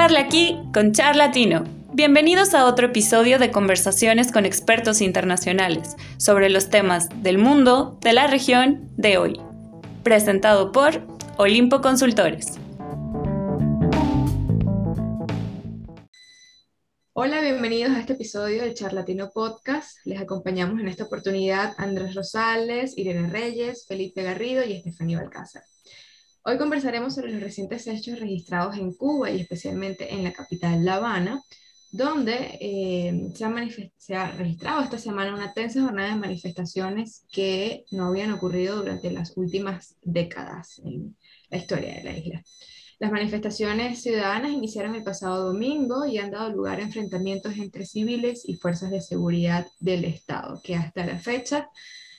Charla aquí con Charlatino. Bienvenidos a otro episodio de conversaciones con expertos internacionales sobre los temas del mundo, de la región, de hoy. Presentado por Olimpo Consultores. Hola, bienvenidos a este episodio del Charlatino Podcast. Les acompañamos en esta oportunidad Andrés Rosales, Irene Reyes, Felipe Garrido y Estefanía Balcázar. Hoy conversaremos sobre los recientes hechos registrados en Cuba y especialmente en la capital La Habana, donde eh, se, ha se, ha registrado esta semana una tensa jornada de manifestaciones que no habían ocurrido durante las últimas décadas en la historia de la isla. Las manifestaciones ciudadanas iniciaron el pasado domingo y han dado lugar a enfrentamientos entre civiles y fuerzas de seguridad del Estado, que hasta la fecha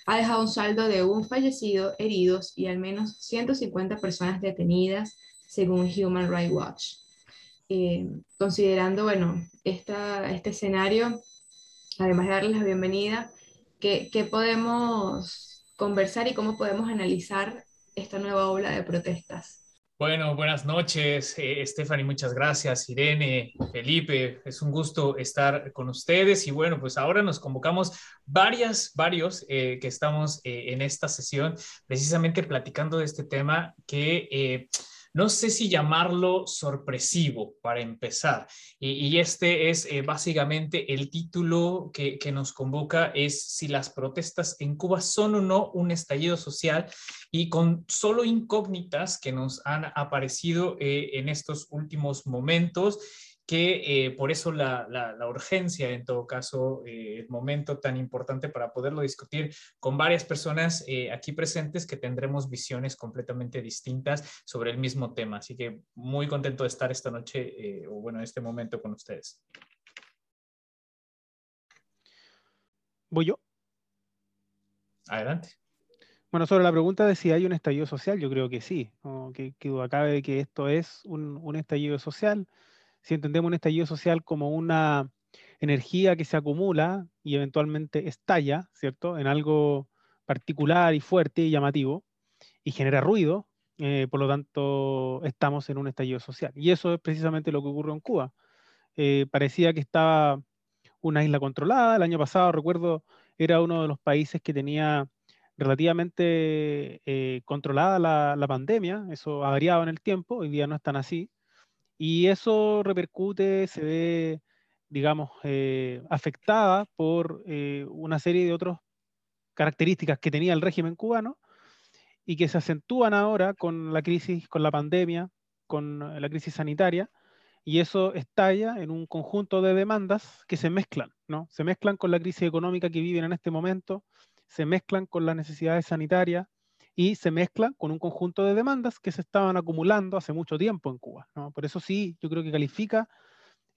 ha dejado un saldo de un fallecido, heridos y al menos 150 personas detenidas, según Human Rights Watch. Eh, considerando, bueno, este escenario, además de darles la bienvenida, ¿qué, ¿qué podemos conversar y cómo podemos analizar esta nueva ola de protestas? Bueno, buenas noches, eh, Stephanie, muchas gracias, Irene, Felipe, es un gusto estar con ustedes. Y bueno, pues ahora nos convocamos varias, varios eh, que estamos eh, en esta sesión precisamente platicando de este tema que eh, no sé si llamarlo sorpresivo para empezar. Y, este es eh, básicamente el título que, nos convoca, es si las protestas en Cuba son o no un estallido social y con solo incógnitas que nos han aparecido eh, en estos últimos momentos que eh, por eso la, urgencia, en todo caso, eh, el momento tan importante para poderlo discutir con varias personas eh, aquí presentes que tendremos visiones completamente distintas sobre el mismo tema. Así que muy contento de estar esta noche, o bueno, en este momento con ustedes. ¿Voy yo? Adelante. Bueno, sobre la pregunta de si hay un estallido social, yo creo que sí, que, que acabe de que esto es un, un estallido social si entendemos un estallido social como una energía que se acumula y eventualmente estalla, ¿cierto? En algo particular y fuerte y llamativo y genera ruido, eh, por lo tanto estamos en un estallido social. Y eso es precisamente lo que ocurrió en Cuba. Eh, parecía que estaba una isla controlada. El año pasado, recuerdo, era uno de los países que tenía relativamente eh, controlada la, pandemia. Eso ha variado en el tiempo, hoy día no es tan así. Y eso repercute, se ve, digamos, eh, afectada por eh, una serie de otras características que tenía el régimen cubano y que se acentúan ahora con la crisis, con la pandemia, con la crisis sanitaria, y eso estalla en un conjunto de demandas que se mezclan, ¿no? Se mezclan con la crisis económica que viven en este momento, se mezclan con las necesidades sanitarias, y se mezcla con un conjunto de demandas que se estaban acumulando hace mucho tiempo en Cuba. Por eso sí, yo creo que califica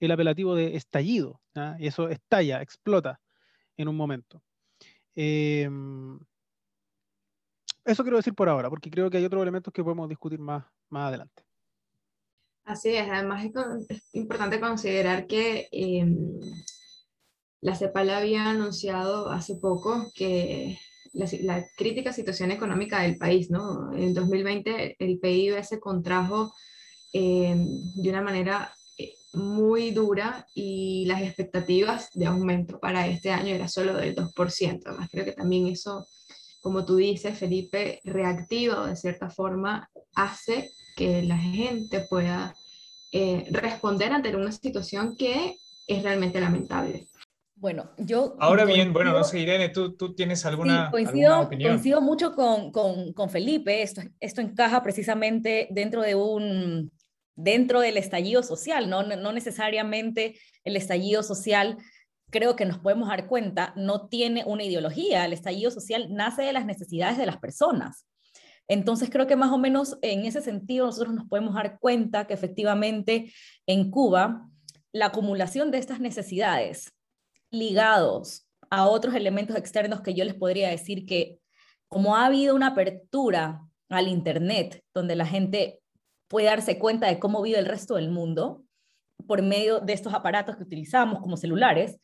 el apelativo de estallido, y eso estalla, explota en un momento. Em, eso quiero decir por ahora, porque creo que hay otros elementos que podemos discutir más, más adelante. Así es, además es, importante considerar que em, la CEPAL había anunciado hace poco que la, crítica situación económica del país, ¿no? En 2020 el PIB se contrajo eh, de una manera eh, muy dura y las expectativas de aumento para este año era solo del 2%. Además, creo que también eso, como tú dices, Felipe, reactiva de cierta forma hace que la gente pueda eh, responder ante una situación que es realmente lamentable. Bueno, yo... Ahora bien, bueno, no sé, Irene, ¿tú, tú tienes alguna, coincido, opinión? Coincido mucho con, con, con, Felipe, esto, esto encaja precisamente dentro de un dentro del estallido social, ¿no? no necesariamente el estallido social, creo que nos podemos dar cuenta, no tiene una ideología, el estallido social nace de las necesidades de las personas. Entonces creo que más o menos en ese sentido nosotros nos podemos dar cuenta que efectivamente en Cuba la acumulación de estas necesidades ligados a otros elementos externos que yo les podría decir que como ha habido una apertura al Internet, donde la gente puede darse cuenta de cómo vive el resto del mundo por medio de estos aparatos que utilizamos como celulares,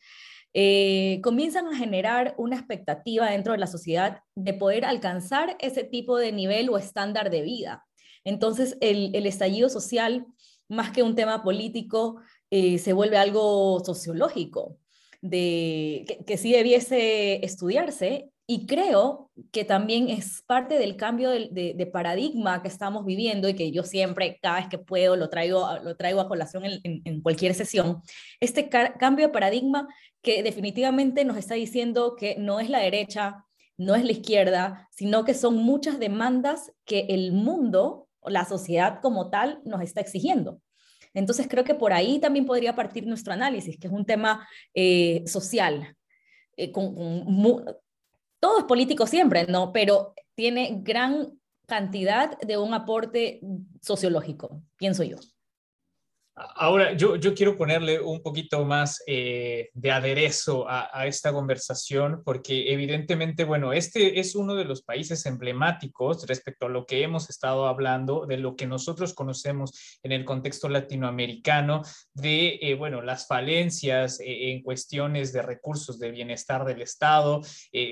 eh, comienzan a generar una expectativa dentro de la sociedad de poder alcanzar ese tipo de nivel o estándar de vida. Entonces, el, estallido social más que un tema político, eh, se vuelve algo sociológico, de, que, que sí debiese estudiarse y creo que también es parte del cambio de, paradigma que estamos viviendo y que yo siempre, cada vez que puedo, lo traigo, lo traigo a colación en, cualquier sesión. Este cambio de paradigma que definitivamente nos está diciendo que no es la derecha, no es la izquierda, sino que son muchas demandas que el mundo, la sociedad como tal, nos está exigiendo. Entonces creo que por ahí también podría partir nuestro análisis, que es un tema eh, social, eh, con, todo es político siempre, ¿no? Pero tiene gran cantidad de un aporte sociológico, pienso yo. Ahora, yo, yo quiero ponerle un poquito más eh, de aderezo a, esta conversación, porque evidentemente, bueno, este es uno de los países emblemáticos respecto a lo que hemos estado hablando, de lo que nosotros conocemos en el contexto latinoamericano, de, eh, bueno, las falencias eh, en cuestiones de recursos de bienestar del Estado.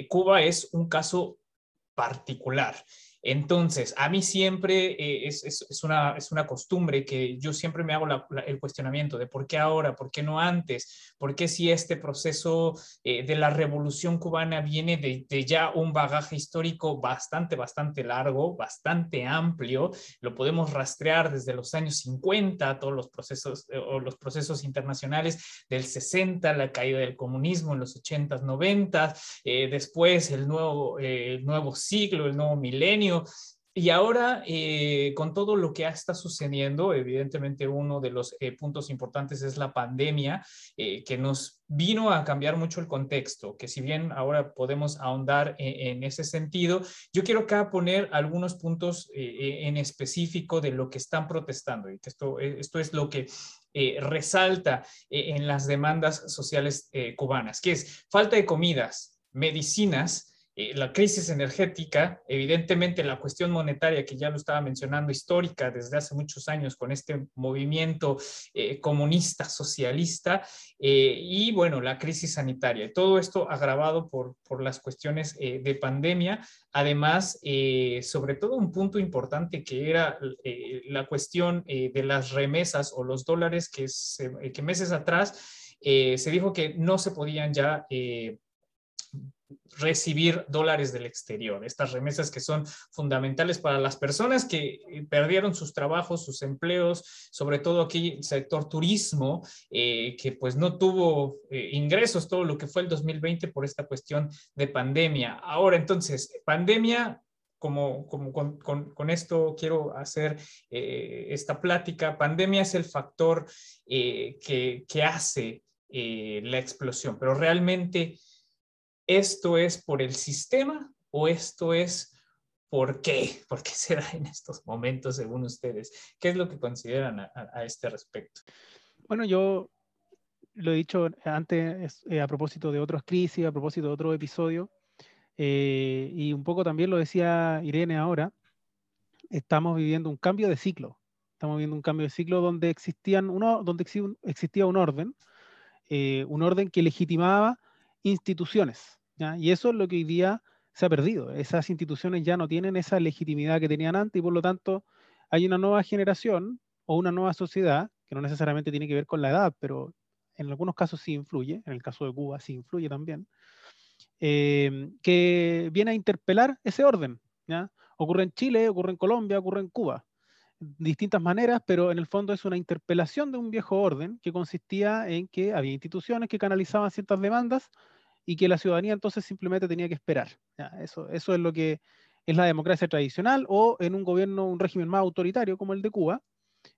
Cuba es un caso particular. Entonces, a mí siempre eh, es, una, es, una, costumbre que yo siempre me hago el cuestionamiento de por qué ahora, por qué no antes, por qué si este proceso eh, de la revolución cubana viene de, ya un bagaje histórico bastante, bastante largo, bastante amplio, lo podemos rastrear desde los años 50, todos los procesos eh, o los procesos internacionales del 60, la caída del comunismo en los 80s, 90, después el nuevo, el nuevo siglo, el nuevo milenio y ahora, eh, con todo lo que está sucediendo, evidentemente uno de los eh, puntos importantes es la pandemia, eh, que nos vino a cambiar mucho el contexto, que si bien ahora podemos ahondar en, ese sentido, yo quiero acá poner algunos puntos en específico de lo que están protestando y que esto, esto es lo que resalta en las demandas sociales cubanas, que es falta de comidas, medicinas, eh, la crisis energética, evidentemente la cuestión monetaria que ya lo estaba mencionando, histórica desde hace muchos años con este movimiento eh, comunista, socialista, eh, y bueno, la crisis sanitaria. Todo esto agravado por, por las cuestiones de pandemia. Además, sobre todo un punto importante que era la cuestión de las remesas o los dólares que, que meses atrás se dijo que no se podían ya recibir dólares del exterior, estas remesas que son fundamentales para las personas que eh, perdieron sus trabajos, sus empleos, sobre todo aquí el sector turismo, eh, que pues no tuvo eh, ingresos todo lo que fue el 2020 por esta cuestión de pandemia. Ahora entonces, pandemia como, como con, esto quiero hacer esta plática, pandemia es el factor que, que, hace la explosión, pero realmente ¿esto es por el sistema o esto es por qué? ¿Por qué se da en estos momentos según ustedes? ¿Qué es lo que consideran a, este respecto? Bueno, yo lo he dicho antes eh, a propósito de otras crisis, a propósito de otro episodio, eh, y un poco también lo decía Irene ahora, estamos viviendo un cambio de ciclo. Estamos viviendo un cambio de ciclo donde, existían uno, donde existía un orden, eh, un orden que legitimaba instituciones. Y eso es lo que hoy día se ha perdido. Esas instituciones ya no tienen esa legitimidad que tenían antes y por lo tanto hay una nueva generación o una nueva sociedad, que no necesariamente tiene que ver con la edad, pero en algunos casos sí influye, en el caso de Cuba sí influye también, eh, que viene a interpelar ese orden. ¿ya? Ocurre en Chile, ocurre en Colombia, ocurre en Cuba, distintas maneras, pero en el fondo es una interpelación de un viejo orden que consistía en que había instituciones que canalizaban ciertas demandas y que la ciudadanía entonces simplemente tenía que esperar. eso, es lo que es la democracia tradicional o en un gobierno, un régimen más autoritario como el de Cuba,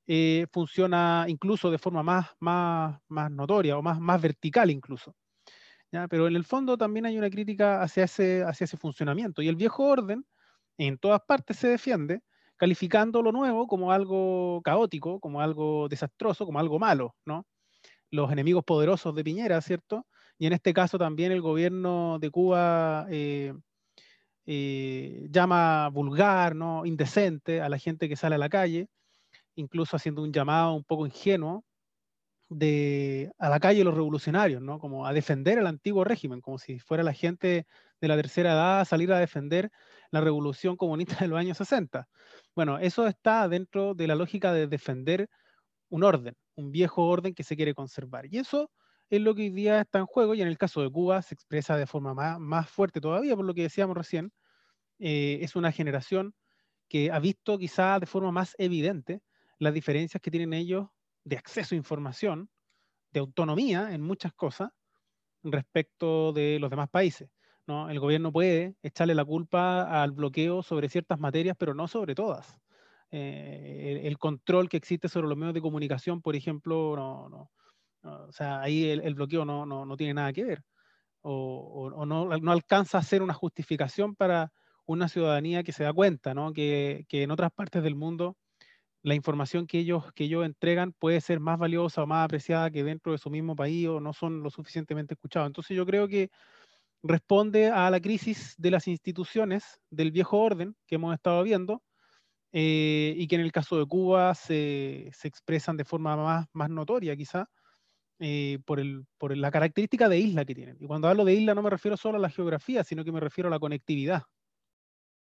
eh, funciona incluso de forma más, más, más notoria o más, más vertical incluso. Pero en el fondo también hay una crítica hacia ese, hacia ese funcionamiento y el viejo orden en todas partes se defiende calificando lo nuevo como algo caótico, como algo desastroso, como algo malo, ¿no? Los enemigos poderosos de Piñera, ¿cierto? Y en este caso también el gobierno de Cuba eh, eh, llama vulgar, ¿no? indecente a la gente que sale a la calle, incluso haciendo un llamado un poco ingenuo de, a la calle los revolucionarios, ¿no? como a defender el antiguo régimen, como si fuera la gente de la tercera edad a salir a defender la revolución comunista de los años 60. Bueno, eso está dentro de la lógica de defender un orden, un viejo orden que se quiere conservar. Y eso es lo que hoy día está en juego y en el caso de Cuba se expresa de forma más, fuerte todavía, por lo que decíamos recién. Eh, es una generación que ha visto quizá de forma más evidente las diferencias que tienen ellos de acceso a información, de autonomía en muchas cosas respecto de los demás países. ¿No? El gobierno puede echarle la culpa al bloqueo sobre ciertas materias, pero no sobre todas. Eh, el, control que existe sobre los medios de comunicación, por ejemplo, no, no, o sea, ahí el, bloqueo no, no, tiene nada que ver. O, o, no, no, alcanza a ser una justificación para una ciudadanía que se da cuenta ¿no? que, que, en otras partes del mundo la información que ellos, que ellos entregan puede ser más valiosa o más apreciada que dentro de su mismo país o no son lo suficientemente escuchados. Entonces yo creo que responde a la crisis de las instituciones del viejo orden que hemos estado viendo eh, y que en el caso de Cuba se, se expresan de forma más, más notoria quizá eh, por, el, por la característica de isla que tienen. Y cuando hablo de isla no me refiero solo a la geografía, sino que me refiero a la conectividad.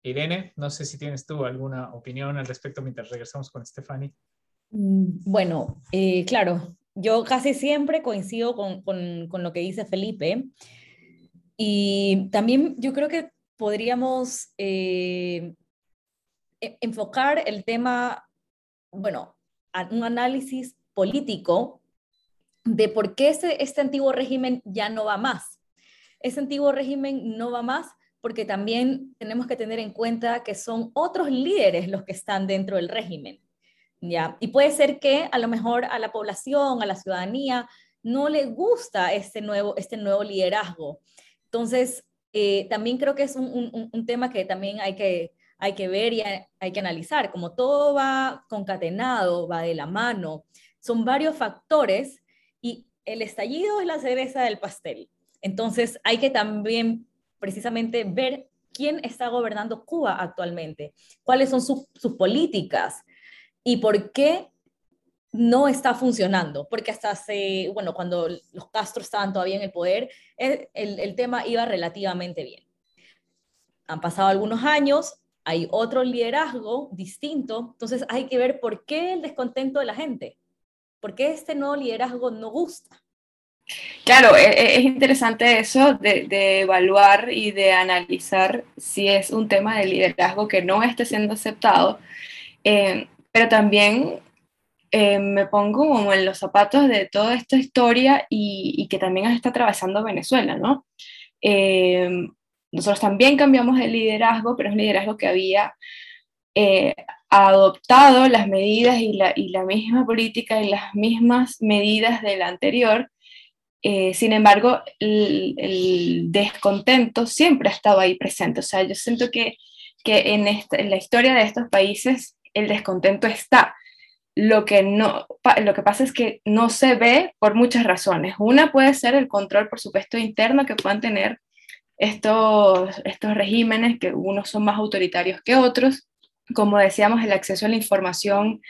Irene, no sé si tienes tú alguna opinión al respecto mientras regresamos con Stephanie. Mm, bueno, eh, claro, yo casi siempre coincido con, con, con, lo que dice Felipe. Y también yo creo que podríamos eh, e, enfocar el tema, bueno, a un análisis político de por qué este, este antiguo régimen ya no va más. Ese antiguo régimen no va más porque también tenemos que tener en cuenta que son otros líderes los que están dentro del régimen. ¿ya? Y puede ser que a lo mejor a la población, a la ciudadanía, no le gusta este nuevo, este nuevo liderazgo. Entonces, eh, también creo que es un, un, tema que también hay que, hay que ver y hay que analizar. Como todo va concatenado, va de la mano, son varios factores y el estallido es la cereza del pastel. Entonces, hay que también precisamente ver quién está gobernando Cuba actualmente, cuáles son sus políticas y por qué no está funcionando, porque hasta hace, bueno, cuando los Castro estaban todavía en el poder, el, el, tema iba relativamente bien. Han pasado algunos años, hay otro liderazgo distinto, entonces hay que ver por qué el descontento de la gente, por qué este nuevo liderazgo no gusta. Claro, e, e, es interesante eso de, evaluar y de analizar si es un tema de liderazgo que no esté siendo aceptado, eh, pero también eh, me pongo como en los zapatos de toda esta historia y, que también está atravesando Venezuela, ¿no? Eh, nosotros también cambiamos el liderazgo, pero es un liderazgo que había adoptado las medidas y la, y la misma política y las mismas medidas del anterior eh, sin embargo, el, descontento siempre ha estado ahí presente. O sea, yo siento que, que en, en, la historia de estos países el descontento está. Lo que, no, lo que pasa es que no se ve por muchas razones. Una puede ser el control, por supuesto, interno que puedan tener estos, estos regímenes, que unos son más autoritarios que otros. Como decíamos, el acceso a la información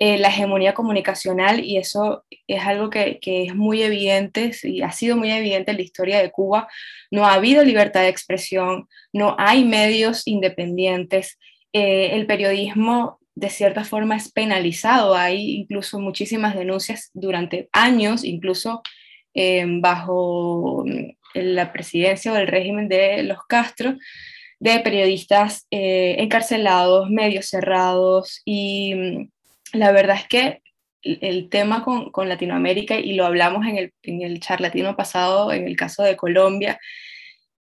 eh, la hegemonía comunicacional y eso es algo que, es muy evidente y ha sido muy evidente en la historia de Cuba. No ha habido libertad de expresión, no hay medios independientes, eh, el periodismo de cierta forma es penalizado, hay incluso muchísimas denuncias durante años, incluso eh, bajo la presidencia o el régimen de los Castro, de periodistas encarcelados, medios cerrados. Y la verdad es que el tema con, Latinoamérica, y lo hablamos en el, en el charlatino pasado, en el caso de Colombia,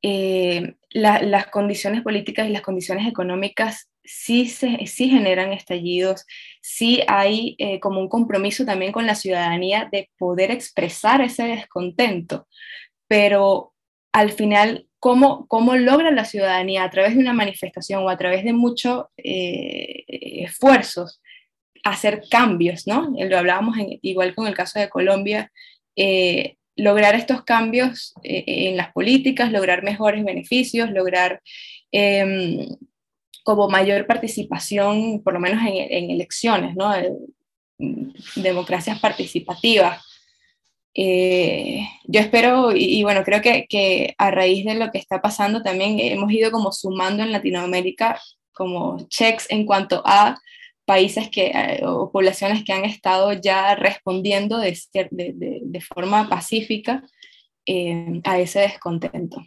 eh, las condiciones políticas y las condiciones económicas sí, se, sí generan estallidos, sí hay eh, como un compromiso también con la ciudadanía de poder expresar ese descontento, pero al final, ¿cómo, cómo logra la ciudadanía a través de una manifestación o a través de muchos eh, esfuerzos? hacer cambios, ¿no? Lo hablábamos igual con el caso de Colombia, eh, lograr estos cambios en las políticas, lograr mejores beneficios, lograr em, como mayor participación, por lo menos en, elecciones, ¿no? democracias participativas. Eh, yo espero, y, y, bueno, creo que, que a raíz de lo que está pasando también hemos ido como sumando en Latinoamérica como checks en cuanto a países que, eh, o poblaciones que han estado ya respondiendo de, de, de forma pacífica eh, a ese descontento.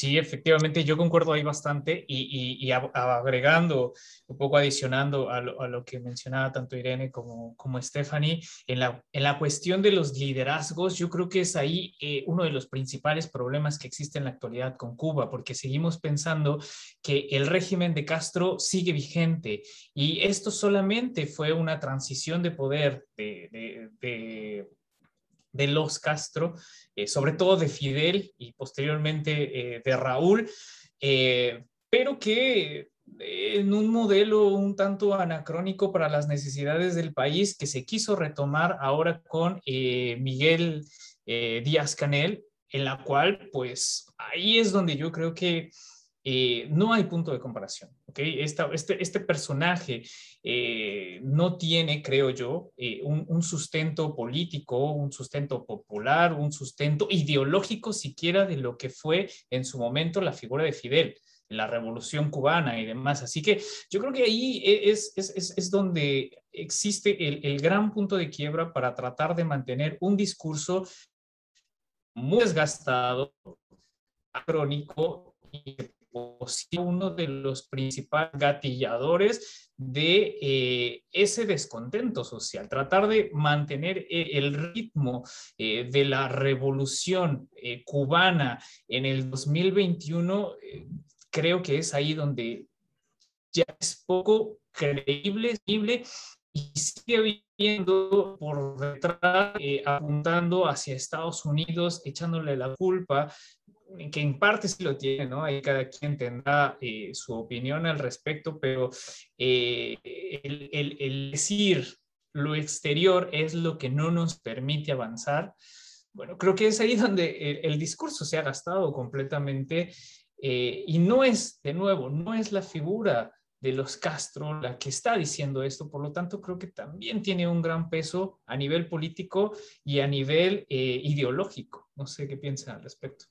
Sí, efectivamente, yo concuerdo ahí bastante y, agregando, un poco adicionando a lo, que mencionaba tanto Irene como, como Stephanie, en la, en la cuestión de los liderazgos, yo creo que es ahí eh, uno de los principales problemas que existe en la actualidad con Cuba, porque seguimos pensando que el régimen de Castro sigue vigente y esto solamente fue una transición de poder de de los Castro, eh, sobre todo de Fidel y posteriormente eh, de Raúl, eh, pero que en un modelo un tanto anacrónico para las necesidades del país que se quiso retomar ahora con Miguel Díaz Canel, en la cual pues ahí es donde yo creo que eh, no hay punto de comparación. ¿okay? este, este, personaje eh, no tiene, creo yo, eh, un, sustento político, un sustento popular, un sustento ideológico siquiera de lo que fue en su momento la figura de Fidel la revolución cubana y demás. Así que yo creo que ahí e, es, donde existe el, el gran punto de quiebra para tratar de mantener un discurso muy desgastado, crónico y uno de los principales gatilladores de eh, ese descontento social, tratar de mantener eh, el ritmo eh, de la revolución cubana en el 2021, creo que es ahí donde ya es poco creíble y sigue viendo por detrás, apuntando hacia Estados Unidos, echándole la culpa que en parte sí lo tiene, ¿no? Ahí cada quien tendrá eh, su opinión al respecto, pero eh, el, decir lo exterior es lo que no nos permite avanzar. Bueno, creo que es ahí donde el, discurso se ha gastado completamente eh, y no es, de nuevo, no es la figura de los Castro la que está diciendo esto, por lo tanto creo que también tiene un gran peso a nivel político y a nivel ideológico. No sé qué piensan al respecto.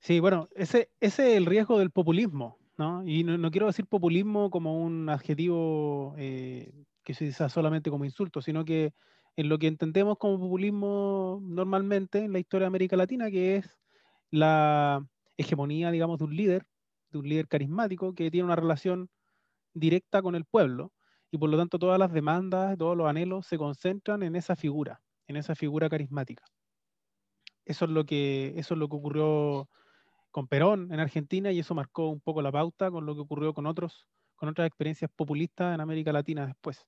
Sí, bueno, ese, es el riesgo del populismo, ¿no? Y no, quiero decir populismo como un adjetivo eh, que se usa solamente como insulto, sino que en lo que entendemos como populismo normalmente en la historia de América Latina, que es la hegemonía, digamos, de un líder, de un líder carismático que tiene una relación directa con el pueblo y por lo tanto todas las demandas, todos los anhelos se concentran en esa figura, en esa figura carismática. Eso es lo que, eso es lo que ocurrió con Perón en Argentina y eso marcó un poco la pauta con lo que ocurrió con, otros, con otras experiencias populistas en América Latina después.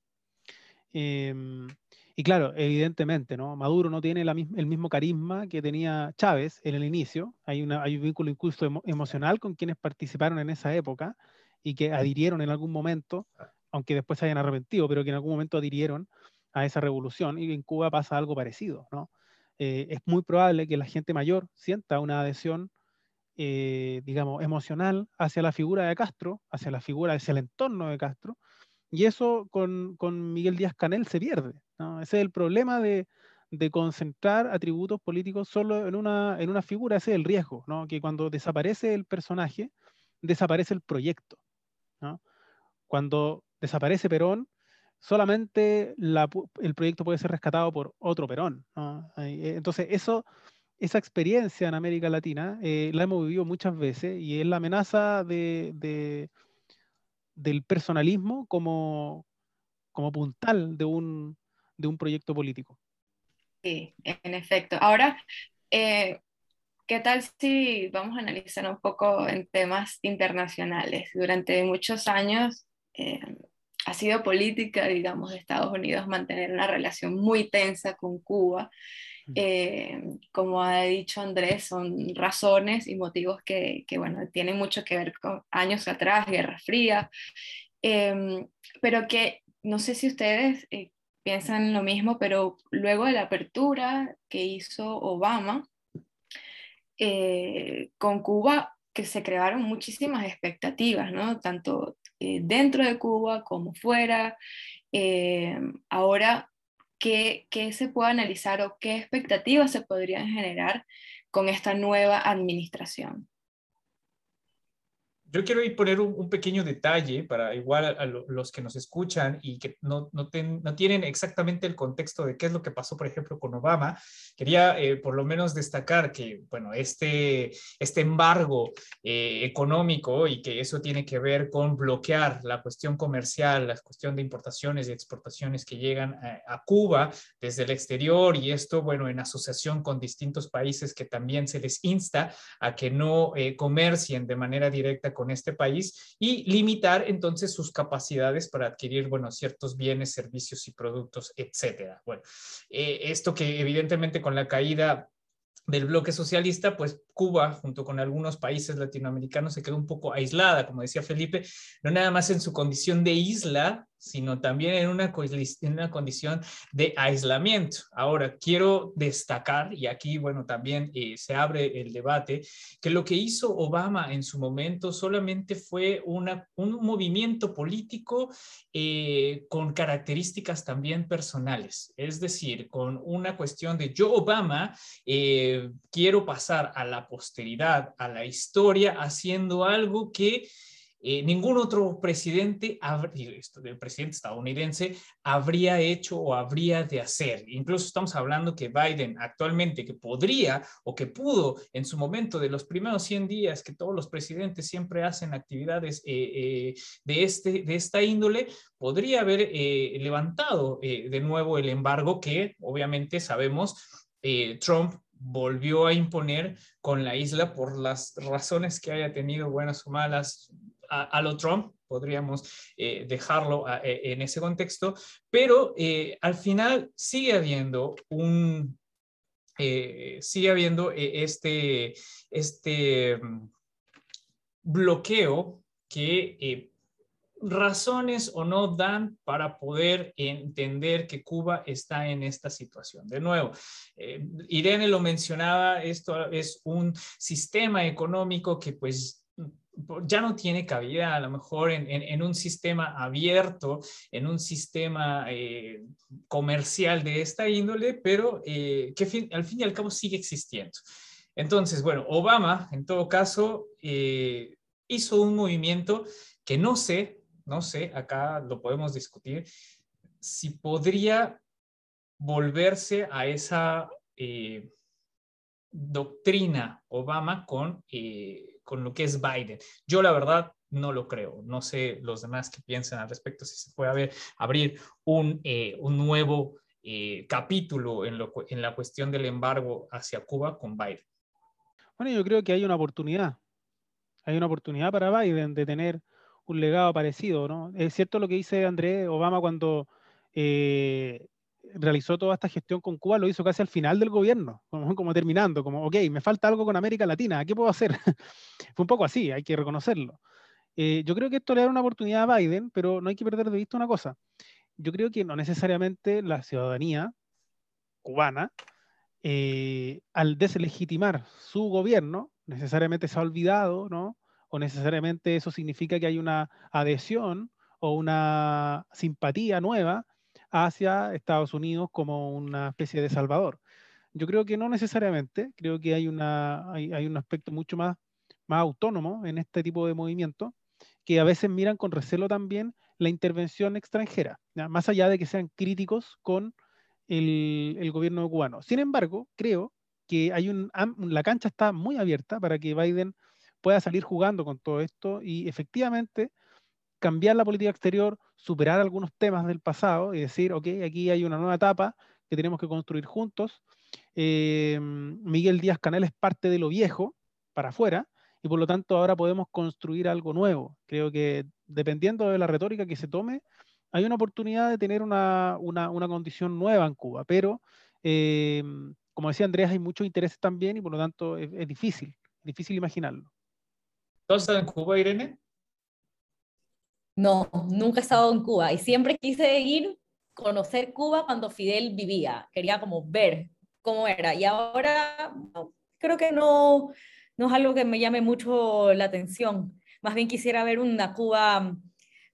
Em, y claro, evidentemente, ¿no? Maduro no tiene el mismo carisma que tenía Chávez en el inicio. Hay, una, hay un vínculo incluso emocional con quienes participaron en esa época y que adhirieron en algún momento, aunque después se hayan arrepentido, pero que en algún momento adhirieron a esa revolución. Y en Cuba pasa algo parecido, ¿no? Eh, es muy probable que la gente mayor sienta una adhesión eh, digamos, emocional hacia la figura de Castro, hacia la figura, hacia el entorno de Castro, y eso con, con Miguel Díaz Canel se pierde. Ese es el problema de, de, concentrar atributos políticos solo en una, en una figura, ese es el riesgo, que cuando desaparece el personaje, desaparece el proyecto. Cuando desaparece Perón, solamente la, el proyecto puede ser rescatado por otro Perón. Eh, entonces, eso esa experiencia en América Latina eh, la hemos vivido muchas veces y es la amenaza de, del personalismo como, puntal de un, de un proyecto político. Sí, en efecto. Ahora, eh, ¿qué tal si vamos a analizar un poco en temas internacionales? Durante muchos años eh, ha sido política, digamos, de Estados Unidos mantener una relación muy tensa con Cuba. Eh, como ha dicho Andrés, son razones y motivos que, que, bueno, tienen mucho que ver con años atrás, Guerra Fría, em, pero que no sé si ustedes eh, piensan lo mismo, pero luego de la apertura que hizo Obama eh, con Cuba, que se crearon muchísimas expectativas, ¿no? Tanto dentro de Cuba como fuera. ahora qué, se puede analizar o qué expectativas se podrían generar con esta nueva administración. Yo quiero poner un, pequeño detalle para igual a, los que nos escuchan y que no, no, no, tienen exactamente el contexto de qué es lo que pasó, por ejemplo, con Obama. Quería eh, por lo menos destacar que, bueno, este, este embargo eh, económico y que eso tiene que ver con bloquear la cuestión comercial, la cuestión de importaciones y exportaciones que llegan a, a Cuba desde el exterior y esto, bueno, en asociación con distintos países que también se les insta a que no eh, comercien de manera directa este país y limitar entonces sus capacidades para adquirir, bueno, ciertos bienes, servicios y productos, etcétera. Bueno, eh, esto que evidentemente con la caída del bloque socialista, pues Cuba, junto con algunos países latinoamericanos, se quedó un poco aislada, como decía Felipe, no nada más en su condición de isla, sino también en una, condición de aislamiento. Ahora, quiero destacar, y aquí, bueno, también eh, se abre el debate, que lo que hizo Obama en su momento solamente fue una, un movimiento político eh, con características también personales, es decir, con una cuestión de yo, Obama, eh, quiero pasar a la posteridad, a la historia, haciendo algo que eh, ningún otro presidente, el presidente estadounidense, habría hecho o habría de hacer. Incluso estamos hablando que Biden actualmente, que podría o que pudo en su momento de los primeros 100 días, que todos los presidentes siempre hacen actividades eh, eh, de, este, de esta índole, podría haber levantado de nuevo el embargo que obviamente sabemos Trump volvió a imponer con la isla por las razones que haya tenido, buenas o malas, a, lo Trump, podríamos eh, dejarlo eh, en ese contexto, pero eh, al final sigue habiendo un, sigue habiendo este, este mm, bloqueo que razones o no dan para poder entender que Cuba está en esta situación. De nuevo, Irene lo mencionaba, esto es un sistema económico que pues ya no tiene cabida a lo mejor en, un sistema abierto, en un sistema eh, comercial de esta índole, pero eh, que al fin y al cabo sigue existiendo. Entonces, bueno, Obama, en todo caso, eh, hizo un movimiento que no sé, no sé, acá lo podemos discutir, si podría volverse a esa doctrina Obama con con lo que es Biden. Yo la verdad no lo creo. No sé los demás que piensan al respecto, si se puede abrir un, eh, un nuevo eh, capítulo en, lo, en la cuestión del embargo hacia Cuba con Biden. Bueno, yo creo que hay una oportunidad. Hay una oportunidad para Biden de tener un legado parecido, ¿no? Es cierto lo que dice Andrés Obama cuando eh, realizó toda esta gestión con Cuba, lo hizo casi al final del gobierno, como, como, terminando, como, ok, me falta algo con América Latina, ¿qué puedo hacer? Fue un poco así, hay que reconocerlo. Eh, yo creo que esto le da una oportunidad a Biden, pero no hay que perder de vista una cosa. Yo creo que no necesariamente la ciudadanía cubana, eh, al deslegitimar su gobierno, necesariamente se ha olvidado, ¿no? O necesariamente eso significa que hay una adhesión o una simpatía nueva hacia Estados Unidos como una especie de salvador. Yo creo que no necesariamente, creo que hay, una, hay, un aspecto mucho más, más autónomo en este tipo de movimientos, que a veces miran con recelo también la intervención extranjera, más allá de que sean críticos con el, el gobierno cubano. Sin embargo, creo que hay un, la cancha está muy abierta para que Biden pueda salir jugando con todo esto y efectivamente cambiar la política exterior, superar algunos temas del pasado y decir, ok, aquí hay una nueva etapa que tenemos que construir juntos. Eh, Miguel Díaz Canel es parte de lo viejo para afuera y por lo tanto ahora podemos construir algo nuevo. Creo que dependiendo de la retórica que se tome, hay una oportunidad de tener una, condición nueva en Cuba, pero eh, como decía Andrés, hay muchos intereses también y por lo tanto es, es difícil, difícil imaginarlo. ¿Tú has estado en Cuba, Irene? No, nunca he estado en Cuba y siempre quise ir, conocer Cuba cuando Fidel vivía. Quería como ver cómo era. Y ahora creo que no, no es algo que me llame mucho la atención. Más bien quisiera ver una Cuba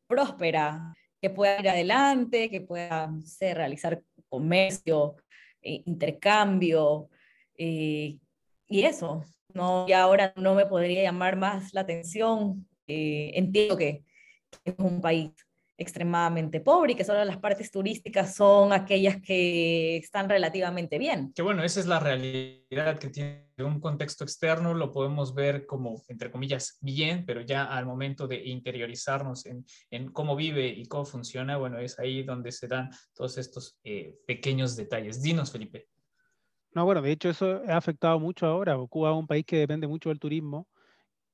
próspera, que pueda ir adelante, que pueda realizar comercio, eh, intercambio eh, y eso. No, y ahora no me podría llamar más la atención eh, entiendo que, es un país extremadamente pobre y que solo las partes turísticas son aquellas que están relativamente bien. Que bueno, esa es la realidad que tiene un contexto externo, lo podemos ver como, entre comillas, bien, pero ya al momento de interiorizarnos en, cómo vive y cómo funciona, bueno, es ahí donde se dan todos estos eh, pequeños detalles. Dinos, Felipe. No, bueno, de hecho eso ha afectado mucho ahora. Cuba es un país que depende mucho del turismo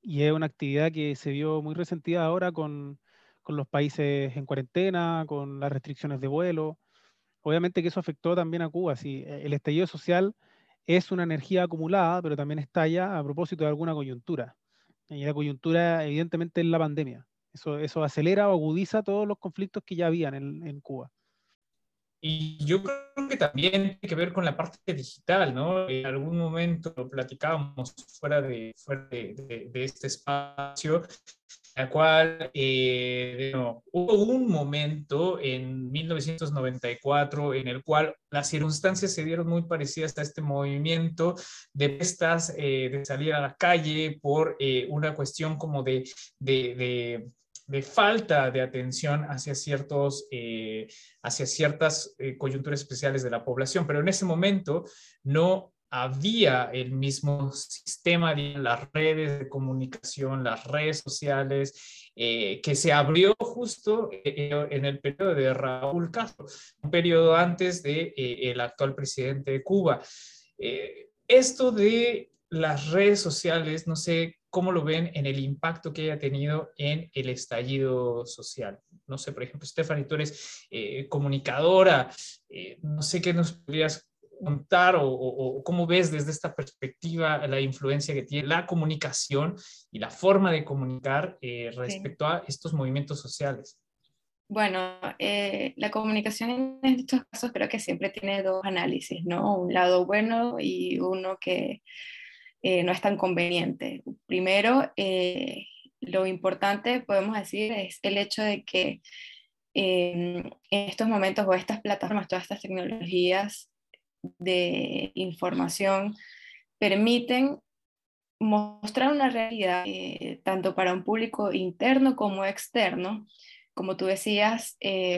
y es una actividad que se vio muy resentida ahora con los países en cuarentena, con las restricciones de vuelo. Obviamente que eso afectó también a Cuba. Sí, e, el estallido social es una energía acumulada, pero también estalla a propósito de alguna coyuntura. Y la coyuntura, evidentemente, es la pandemia. Eso, acelera o agudiza todos los conflictos que ya habían en Cuba. Y yo creo que también tiene que ver con la parte digital, ¿no? En algún momento lo platicábamos fuera de, fuera de, de, este espacio, la cual eh, hubo un momento en 1994 en el cual las circunstancias se dieron muy parecidas a este movimiento de estas, eh, de salir a la calle por eh, una cuestión como de, de de falta de atención hacia, ciertos, eh, hacia ciertas eh, coyunturas especiales de la población, pero en ese momento no había el mismo sistema de las redes de comunicación, las redes sociales, eh, que se abrió justo en el periodo de Raúl Castro, un periodo antes del de, el actual presidente de Cuba. esto de las redes sociales, no sé cómo lo ven en el impacto que haya tenido en el estallido social. No sé, por ejemplo, Stephanie, tú eres eh, comunicadora, eh, no sé qué nos podrías contar o, cómo ves desde esta perspectiva la influencia que tiene la comunicación y la forma de comunicar eh, respecto a estos movimientos sociales. Bueno, la comunicación en estos casos creo que siempre tiene dos análisis, ¿no? Un lado bueno y uno que eh, no es tan conveniente. Primero, eh, lo importante, podemos decir, es el hecho de que em, en estos momentos o estas plataformas, todas estas tecnologías de información permiten mostrar una realidad eh, tanto para un público interno como externo. Como tú decías,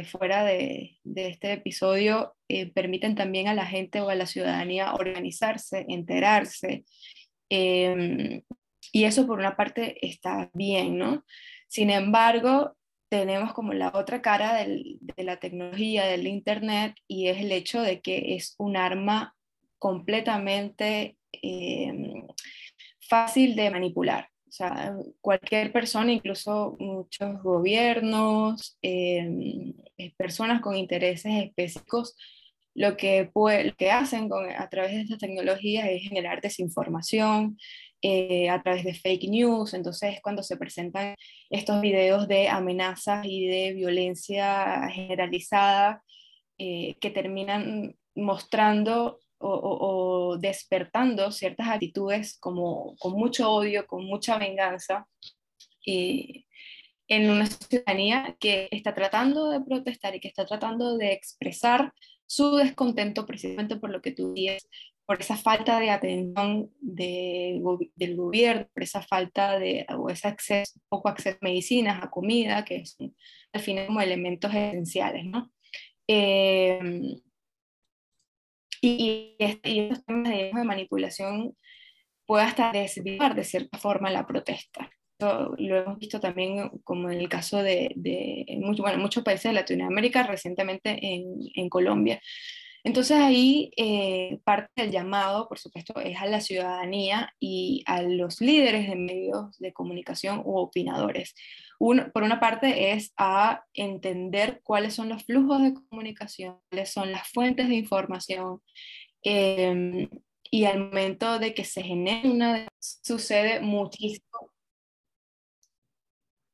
fuera de, de, este episodio, permiten también a la gente o a la ciudadanía organizarse, enterarse, Em, y eso por una parte está bien, ¿no? Sin embargo, tenemos como la otra cara de la tecnología, del Internet, y es el hecho de que es un arma completamente em, fácil de manipular. O sea, cualquier persona, incluso muchos gobiernos, em, eh, personas con intereses específicos, lo que, que hacen a través de estas tecnologías es generar desinformación eh, a través de fake news. Entonces, cuando se presentan estos videos de amenazas y de violencia generalizada eh, que terminan mostrando o, despertando ciertas actitudes como con mucho odio, con mucha venganza. y en una ciudadanía que está tratando de protestar y que está tratando de expresar su descontento precisamente por lo que tú dices, por esa falta de atención de, del gobierno, por esa falta de, o ese acceso, poco acceso a medicinas, a comida, que son al final como elementos esenciales, ¿no? Eh, y, y, estos temas de, manipulación puede hasta desviar de cierta forma la protesta lo hemos visto también como en el caso de, muchos países de Latinoamérica, recientemente en, Colombia. Entonces ahí eh, parte del llamado, por supuesto, es a la ciudadanía y a los líderes de medios de comunicación u opinadores. Uno, por una parte es a entender cuáles son los flujos de comunicación, cuáles son las fuentes de información. Eh, y al momento de que se genere una, sucede muchísimo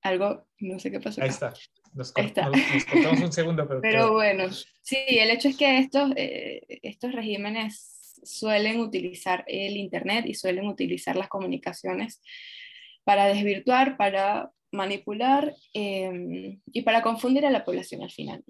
algo, no sé qué pasó. Ahí está. Nos, cortamos un segundo, pero... pero bueno, sí, el hecho es que estos, eh, estos regímenes suelen utilizar el Internet y suelen utilizar las comunicaciones para desvirtuar, para manipular em, y para confundir a la población al final.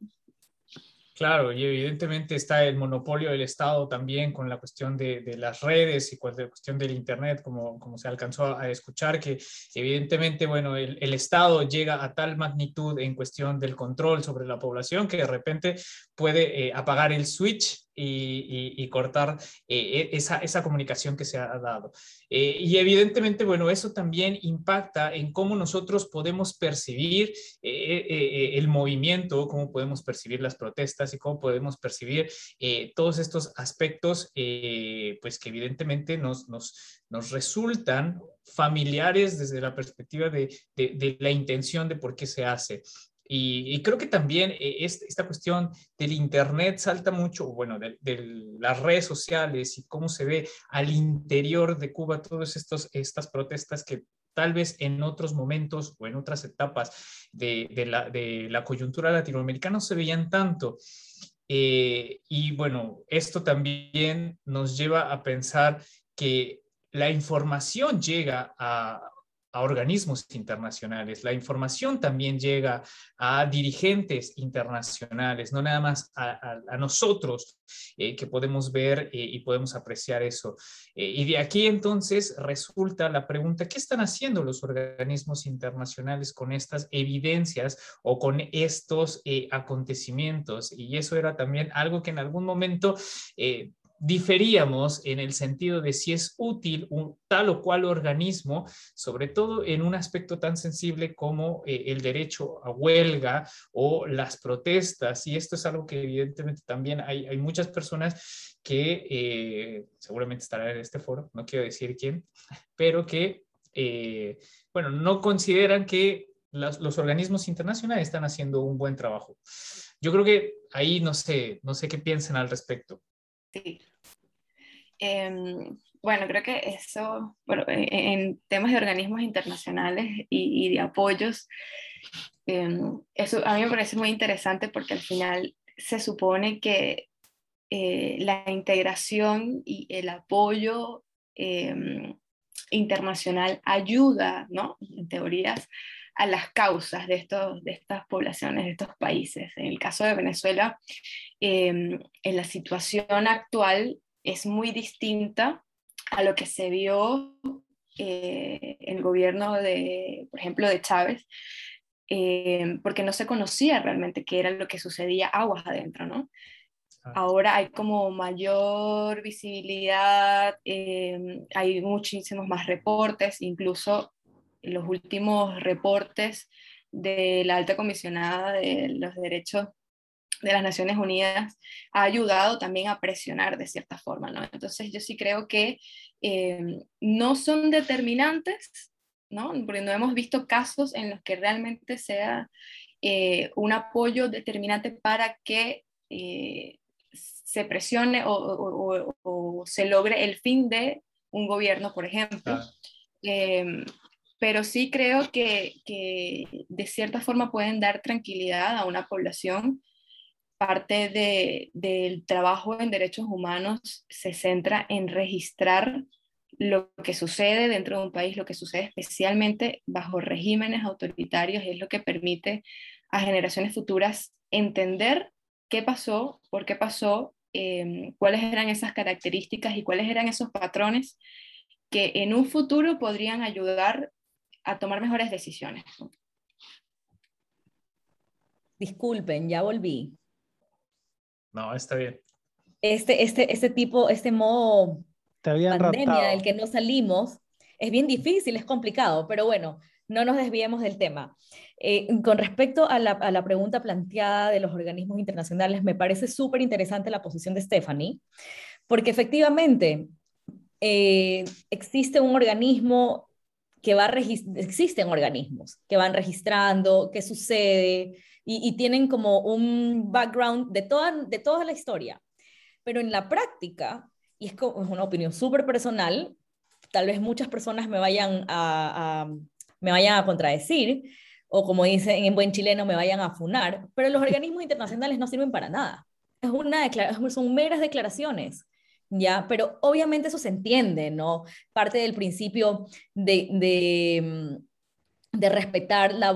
Claro, y evidentemente está el monopolio del Estado también con la cuestión de, las redes y con la cuestión del Internet, como, como se alcanzó a escuchar, que evidentemente, bueno, el, Estado llega a tal magnitud en cuestión del control sobre la población que de repente puede eh, apagar el switch y, cortar eh, e, esa, esa, comunicación que se ha dado. Eh, y evidentemente, bueno, eso también impacta en cómo nosotros podemos percibir eh, el movimiento, cómo podemos percibir las protestas y cómo podemos percibir todos estos aspectos, pues que evidentemente nos, nos, nos resultan familiares desde la perspectiva de, de, de, la intención de por qué se hace. Y, creo que también eh, esta cuestión del Internet salta mucho, bueno, de, las redes sociales y cómo se ve al interior de Cuba todas estas protestas que tal vez en otros momentos o en otras etapas de, la, coyuntura latinoamericana no se veían tanto. Eh, y bueno, esto también nos lleva a pensar que la información llega a, a organismos internacionales. La información también llega a dirigentes internacionales, no nada más a, nosotros eh, que podemos ver eh, y podemos apreciar eso. Eh, y de aquí entonces resulta la pregunta, ¿qué están haciendo los organismos internacionales con estas evidencias o con estos acontecimientos? Y eso era también algo que en algún momento diferíamos en el sentido de si es útil un tal o cual organismo, sobre todo en un aspecto tan sensible como eh, el derecho a huelga o las protestas. Y esto es algo que evidentemente también hay, muchas personas que eh, seguramente estarán en este foro, no quiero decir quién, pero que, eh, bueno, no consideran que los organismos internacionales están haciendo un buen trabajo. Yo creo que ahí no sé, no sé qué piensan al respecto. Sí. Em, bueno, creo que eso, bueno, e, e, en, temas de organismos internacionales y, de apoyos, em, eso a mí me parece muy interesante porque al final se supone que eh, la integración y el apoyo em, internacional ayuda, ¿no? En teorías, a las causas de, estos, de estas poblaciones, de estos países. En el caso de Venezuela, en la situación actual es muy distinta a lo que se vio eh, en el gobierno de, por ejemplo, de Chávez, eh, porque no se conocía realmente qué era lo que sucedía aguas adentro, ¿no? Ah. Ahora hay como mayor visibilidad, eh, hay muchísimos más reportes, incluso los últimos reportes de la alta comisionada de los derechos de las Naciones Unidas ha ayudado también a presionar de cierta forma, ¿no? Entonces yo sí creo que eh, no son determinantes, ¿no? Porque no hemos visto casos en los que realmente sea eh, un apoyo determinante para que eh, se presione o, se logre el fin de un gobierno, por ejemplo. Pero sí creo que, que, de cierta forma pueden dar tranquilidad a una población. Parte del trabajo en derechos humanos se centra en registrar lo que sucede dentro de un país, lo que sucede especialmente bajo regímenes autoritarios, es lo que permite a generaciones futuras entender qué pasó, por qué pasó, em, cuáles eran esas características y cuáles eran esos patrones que en un futuro podrían ayudar a tomar mejores decisiones. Disculpen, ya volví. No, está bien. Este, este, este tipo, este modo pandemia del que no salimos, es bien difícil, es complicado, pero bueno, no nos desviemos del tema. Eh, con respecto a la, a la, pregunta planteada de los organismos internacionales, me parece súper interesante la posición de Stephanie, porque efectivamente eh, existe un organismo que va existen organismos que van registrando qué sucede, y, tienen como un background de toda, de toda la historia. Pero en la práctica, y es, como, una opinión súper personal, tal vez muchas personas me vayan a, me vayan a contradecir, o como dicen en buen chileno, me vayan a funar, pero los organismos internacionales no sirven para nada. Es una son meras declaraciones. ¿Ya? Pero obviamente eso se entiende, ¿no? Parte del principio de, de, mm, de respetar la,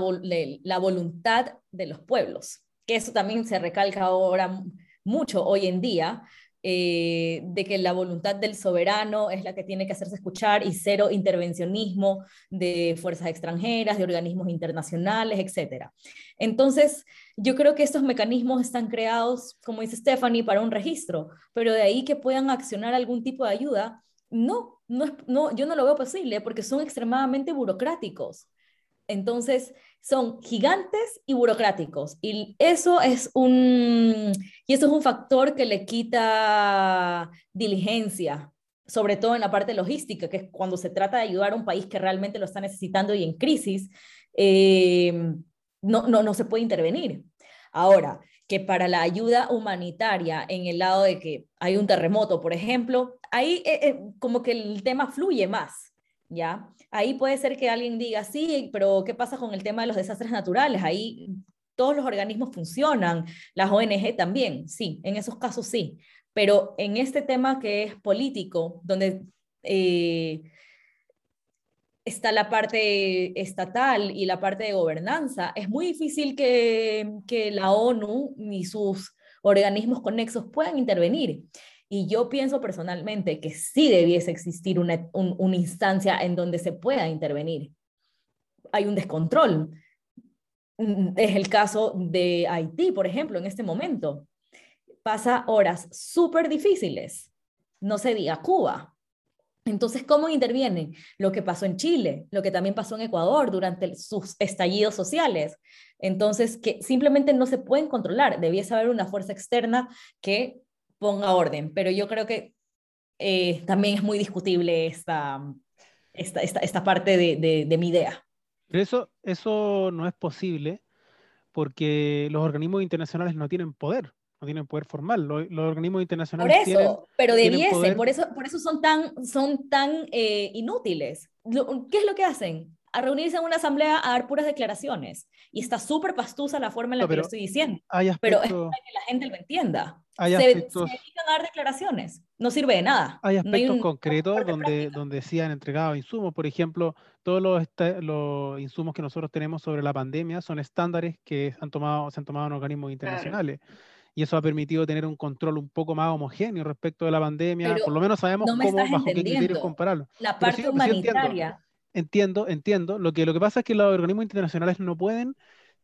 la, voluntad de los pueblos. que eso también se recalca ahora mucho hoy en día, eh, de que la voluntad del soberano es la que tiene que hacerse escuchar y cero intervencionismo de fuerzas extranjeras, de organismos internacionales, etc. Entonces, yo creo que estos mecanismos están creados, como dice Stephanie, para un registro, pero de ahí que puedan accionar algún tipo de ayuda, no, no, no yo no lo veo posible porque son extremadamente burocráticos. Entonces, son gigantes y burocráticos. Y eso es un, y eso es un factor que le quita diligencia, sobre todo en la parte logística, que es cuando se trata de ayudar a un país que realmente lo está necesitando y en crisis, eh, no, no, no se puede intervenir. Ahora, que para la ayuda humanitaria en el lado de que hay un terremoto, por ejemplo, ahí eh, eh, como que el tema fluye más. Ahí puede ser que alguien diga, sí, pero ¿qué pasa con el tema de los desastres naturales? Ahí todos los organismos funcionan, las ONG también, sí, en esos casos sí, pero en este tema que es político, donde eh, está la parte estatal y la parte de gobernanza, es muy difícil que, que la ONU ni sus organismos conexos puedan intervenir. Y yo pienso personalmente que sí debiese existir una, una instancia en donde se pueda intervenir. Hay un descontrol. Mm, es el caso de Haití, por ejemplo, en este momento. Pasa horas súper difíciles. No se diga Cuba. Entonces, ¿cómo intervienen? Lo que pasó en Chile, lo que también pasó en Ecuador durante sus estallidos sociales. Entonces, que simplemente no se pueden controlar. Debiese haber una fuerza externa que ponga orden, pero yo creo que eh, también es muy discutible esta, esta, esta, esta parte de, de, mi idea. Pero eso, eso no es posible porque los organismos internacionales no tienen poder, no tienen poder formal. Los, organismos internacionales. Por eso, pero debiesen, por eso, por eso son tan, son tan eh, inútiles. ¿Qué es lo que hacen? A reunirse en una asamblea a dar puras declaraciones. Y está súper pastusa la forma en la que lo estoy diciendo. pero es para que la gente lo entienda. Hay se, aspectos, se a dar declaraciones. No sirve de nada. Hay aspectos concretos donde, donde sí han entregado insumos. Por ejemplo, todos los, los, insumos que nosotros tenemos sobre la pandemia son estándares que han tomado, se han tomado en organismos internacionales. y eso ha permitido tener un control un poco más homogéneo respecto de la pandemia. Por lo menos sabemos cómo, bajo qué criterios compararlo. La parte humanitaria entiendo, entiendo. Lo que, lo que pasa es que los organismos internacionales no pueden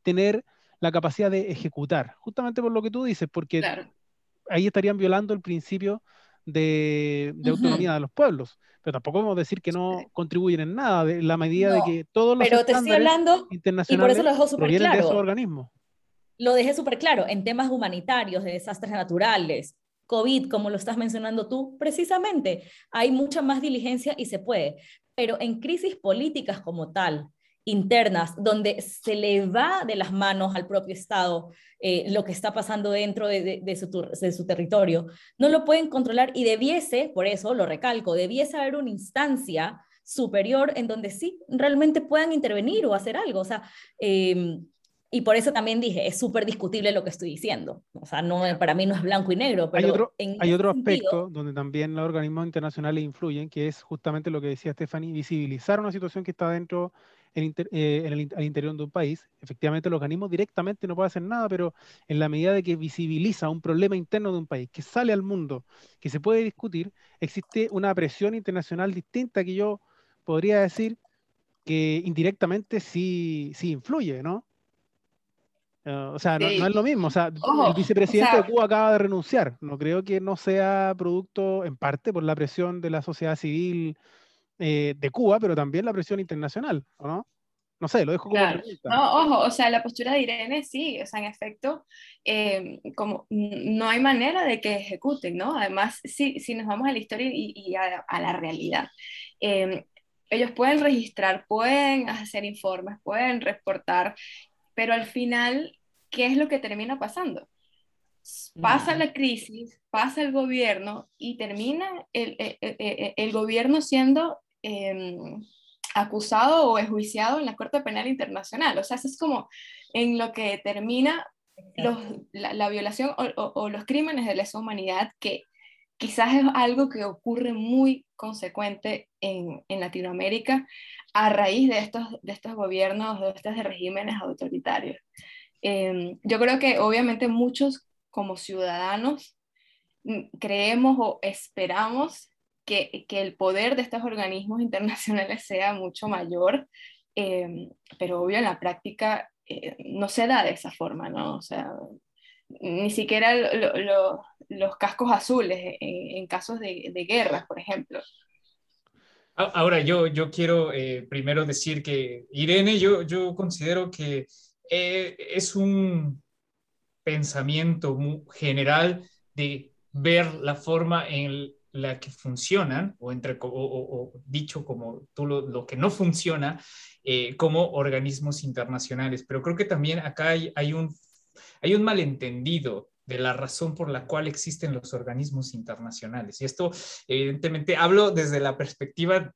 tener la capacidad de ejecutar, justamente por lo que tú dices, porque ahí estarían violando el principio de, autonomía de los pueblos. Pero tampoco podemos decir que no contribuyen en nada, de la medida de que todos los pero te estoy hablando, internacionales y por eso lo dejo super claro. de esos organismos. Lo dejé súper claro, en temas humanitarios, de desastres naturales, COVID, como lo estás mencionando tú, precisamente hay mucha más diligencia y se puede pero en crisis políticas como tal, internas, donde se le va de las manos al propio Estado eh, lo que está pasando dentro de, su, territorio, no lo pueden controlar y debiese, por eso lo recalco, debiese haber una instancia superior en donde sí realmente puedan intervenir o hacer algo. O sea, eh, y por eso también dije, es súper discutible lo que estoy diciendo. O sea, no, para mí no es blanco y negro. Pero hay otro, hay otro aspecto donde también los organismos internacionales influyen, que es justamente lo que decía Stephanie, visibilizar una situación que está dentro en, eh, en el, al interior de un país. Efectivamente, el organismo directamente no puede hacer nada, pero en la medida de que visibiliza un problema interno de un país, que sale al mundo, que se puede discutir, existe una presión internacional distinta que yo podría decir que indirectamente sí, sí influye, ¿no? O sea, no, es lo mismo. O sea, el vicepresidente de Cuba acaba de renunciar. No creo que no sea producto, en parte, por la presión de la sociedad civil eh, de Cuba, pero también la presión internacional, ¿no? No sé, lo dejo como pregunta. No, ojo, o sea, la postura de Irene sí, o sea, en efecto, em, como no hay manera de que ejecuten, ¿no? Además, sí, si nos vamos a la historia y, a, la realidad, em, ellos pueden registrar, pueden hacer informes, pueden reportar pero al final, ¿qué es lo que termina pasando? Pasa la crisis, pasa el gobierno y termina el, el, e, e, e, el, gobierno siendo em, acusado o enjuiciado en la Corte Penal Internacional. O sea, eso es como en lo que termina los, la, la, violación o, o, o, los crímenes de lesa humanidad, que quizás es algo que ocurre muy consecuente en, en Latinoamérica a raíz de estos, de estos gobiernos, de estos regímenes autoritarios. Em, yo creo que obviamente muchos como ciudadanos mm, creemos o esperamos que, que, el poder de estos organismos internacionales sea mucho mayor, em, pero obvio en la práctica eh, no se da de esa forma, ¿no? O sea, ni siquiera los cascos azules en, casos de, de guerras, por ejemplo. Ahora, yo, yo quiero eh, primero decir que Irene, yo, yo considero que eh, es un pensamiento general de ver la forma en la que funcionan, o, entre, o, dicho como tú lo, que no funciona, eh, como organismos internacionales. Pero creo que también acá hay, hay, un, hay un malentendido de la razón por la cual existen los organismos internacionales. Y esto, evidentemente, hablo desde la perspectiva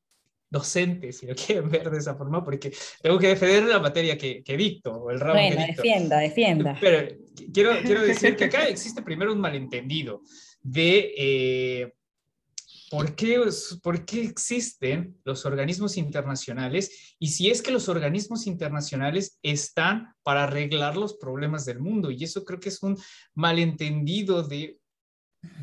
docente, si lo quieren ver de esa forma, porque tengo que defender la materia que, que dicto, o el ramo bueno, defienda, defienda. Pero quiero, quiero decir que acá existe primero un malentendido de eh, ¿por, qué, por qué existen los organismos internacionales y si es que los organismos internacionales están para arreglar los problemas del mundo. Y eso creo que es un malentendido de,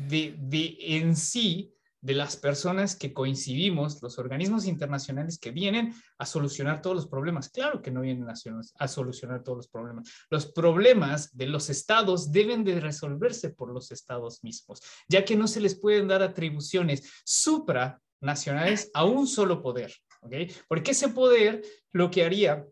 de, de en sí de las personas que coincidimos, los organismos internacionales que vienen a solucionar todos los problemas. Claro que no vienen a, solucionar todos los problemas. Los problemas de los estados deben de resolverse por los estados mismos, ya que no se les pueden dar atribuciones supranacionales a un solo poder. ¿okay? Porque ese poder lo que haría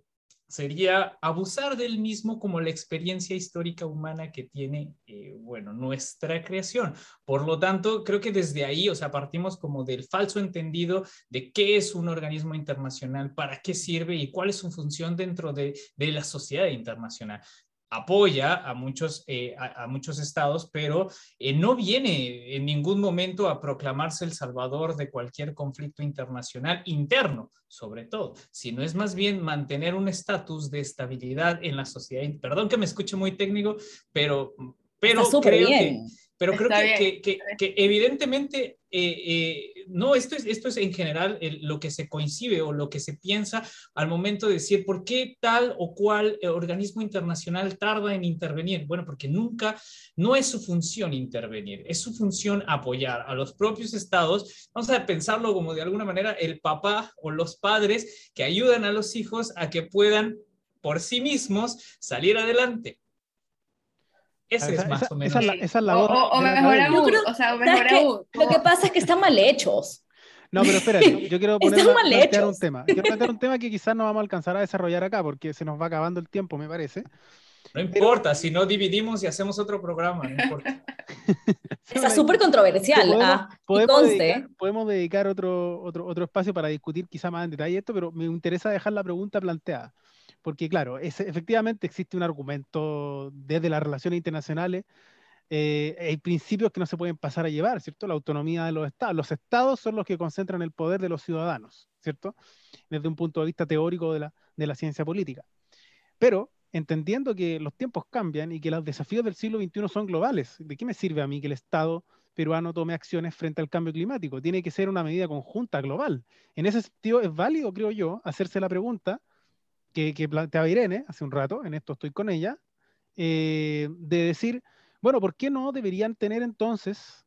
sería abusar del mismo como la experiencia histórica humana que tiene, eh, bueno, nuestra creación. Por lo tanto, creo que desde ahí, o sea, partimos como del falso entendido de qué es un organismo internacional, para qué sirve y cuál es su función dentro de, de la sociedad internacional apoya a muchos, eh, a, muchos estados, pero eh, no viene en ningún momento a proclamarse el salvador de cualquier conflicto internacional interno, sobre todo, sino es más bien mantener un estatus de estabilidad en la sociedad. Perdón que me escuche muy técnico, pero, pero creo que pero creo que, que, que, evidentemente, eh, eh, no, esto es, esto es en general lo que se coincide o lo que se piensa al momento de decir por qué tal o cual organismo internacional tarda en intervenir. Bueno, porque nunca, no es su función intervenir, es su función apoyar a los propios estados. Vamos a pensarlo como de alguna manera el papá o los padres que ayudan a los hijos a que puedan por sí mismos salir adelante. Ese es más o menos. Esa, es la, O, mejor aún, o sea, mejor aún. Lo que pasa es que están mal hechos. No, pero espérate, yo quiero poner, plantear un tema. Quiero plantear un tema que quizás no vamos a alcanzar a desarrollar acá porque se nos va acabando el tiempo, me parece. No importa, si no dividimos y hacemos otro programa, no importa. Está súper controversial. Podemos, ah, podemos, dedicar, podemos, dedicar, otro, otro, otro espacio para discutir quizá más en detalle esto, pero me interesa dejar la pregunta planteada porque claro, es, efectivamente existe un argumento desde las relaciones internacionales, eh, hay principios que no se pueden pasar a llevar, ¿cierto? La autonomía de los estados. Los estados son los que concentran el poder de los ciudadanos, ¿cierto? Desde un punto de vista teórico de la, de la ciencia política. Pero entendiendo que los tiempos cambian y que los desafíos del siglo XXI son globales, ¿de qué me sirve a mí que el Estado peruano tome acciones frente al cambio climático? Tiene que ser una medida conjunta global. En ese sentido, es válido, creo yo, hacerse la pregunta que, planteaba Irene hace un rato, en esto estoy con ella, eh, de decir, bueno, ¿por qué no deberían tener entonces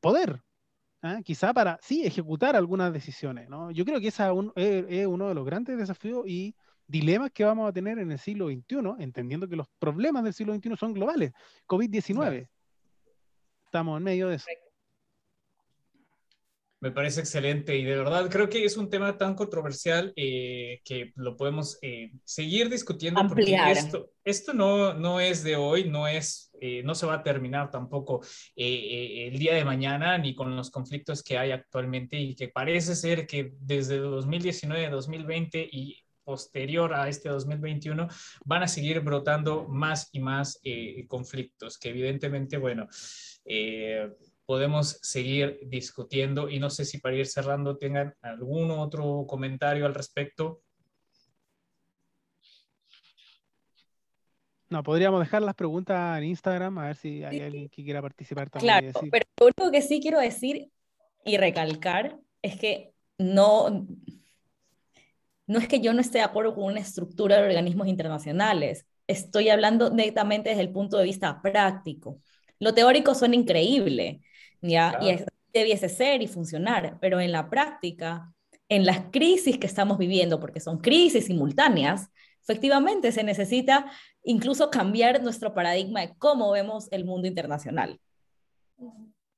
poder? ¿Ah? Quizá para, sí, ejecutar algunas decisiones. ¿no? Yo creo que ese es, uno de los grandes desafíos y dilemas que vamos a tener en el siglo XXI, entendiendo que los problemas del siglo XXI son globales. COVID-19. Estamos en medio de eso. Me parece excelente y de verdad creo que es un tema tan controversial eh, que lo podemos eh, seguir discutiendo porque esto, esto no, no es de hoy, no es, eh, no se va a terminar tampoco el día de mañana ni con los conflictos que hay actualmente y que parece ser que desde 2019, 2020 y posterior a este 2021 van a seguir brotando más y más conflictos que evidentemente, bueno, podemos seguir discutiendo y no sé si para ir cerrando tengan algún otro comentario al respecto. No, podríamos dejar las preguntas en Instagram a ver si hay alguien que quiera participar también. Claro, pero lo único que sí quiero decir y recalcar es que no, no es que yo no esté de acuerdo con una estructura de organismos internacionales. estoy hablando netamente desde el punto de vista práctico. Lo teórico suena increíble, ¿ya? Y debiese ser y funcionar, pero en la práctica, en las crisis que estamos viviendo, porque son crisis simultáneas, efectivamente se necesita incluso cambiar nuestro paradigma de cómo vemos el mundo internacional.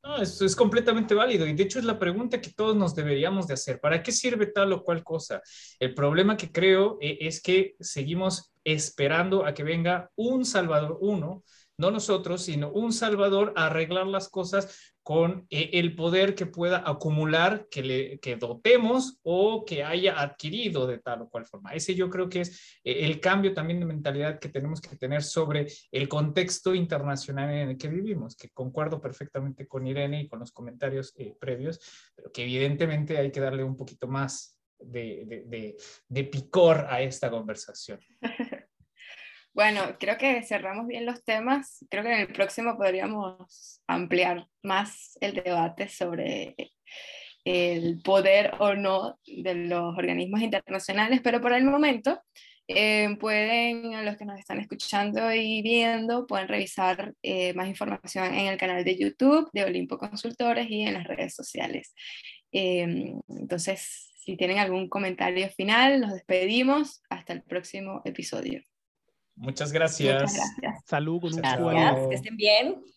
No, eso es completamente válido y de hecho es la pregunta que todos nos deberíamos de hacer. ¿Para qué sirve tal o cual cosa? El problema que creo eh, es que seguimos esperando a que venga un Salvador uno no nosotros, sino un Salvador a arreglar las cosas con eh, el poder que pueda acumular, que, le, que dotemos o que haya adquirido de tal o cual forma. Ese yo creo que es eh, el cambio también de mentalidad que tenemos que tener sobre el contexto internacional en el que vivimos, que concuerdo perfectamente con Irene y con los comentarios eh, previos, pero que evidentemente hay que darle un poquito más de, de, de, de picor a esta conversación. Bueno, creo que cerramos bien los temas. Creo que en el próximo podríamos ampliar más el debate sobre el poder o no de los organismos internacionales, pero por el momento eh, pueden, los que nos están escuchando y viendo, pueden revisar eh, más información en el canal de YouTube de Olimpo Consultores y en las redes sociales. Eh, entonces, si tienen algún comentario final, nos despedimos. Hasta el próximo episodio. Muchas gracias. Muchas gracias. Salud con un Gracias, que estén bien.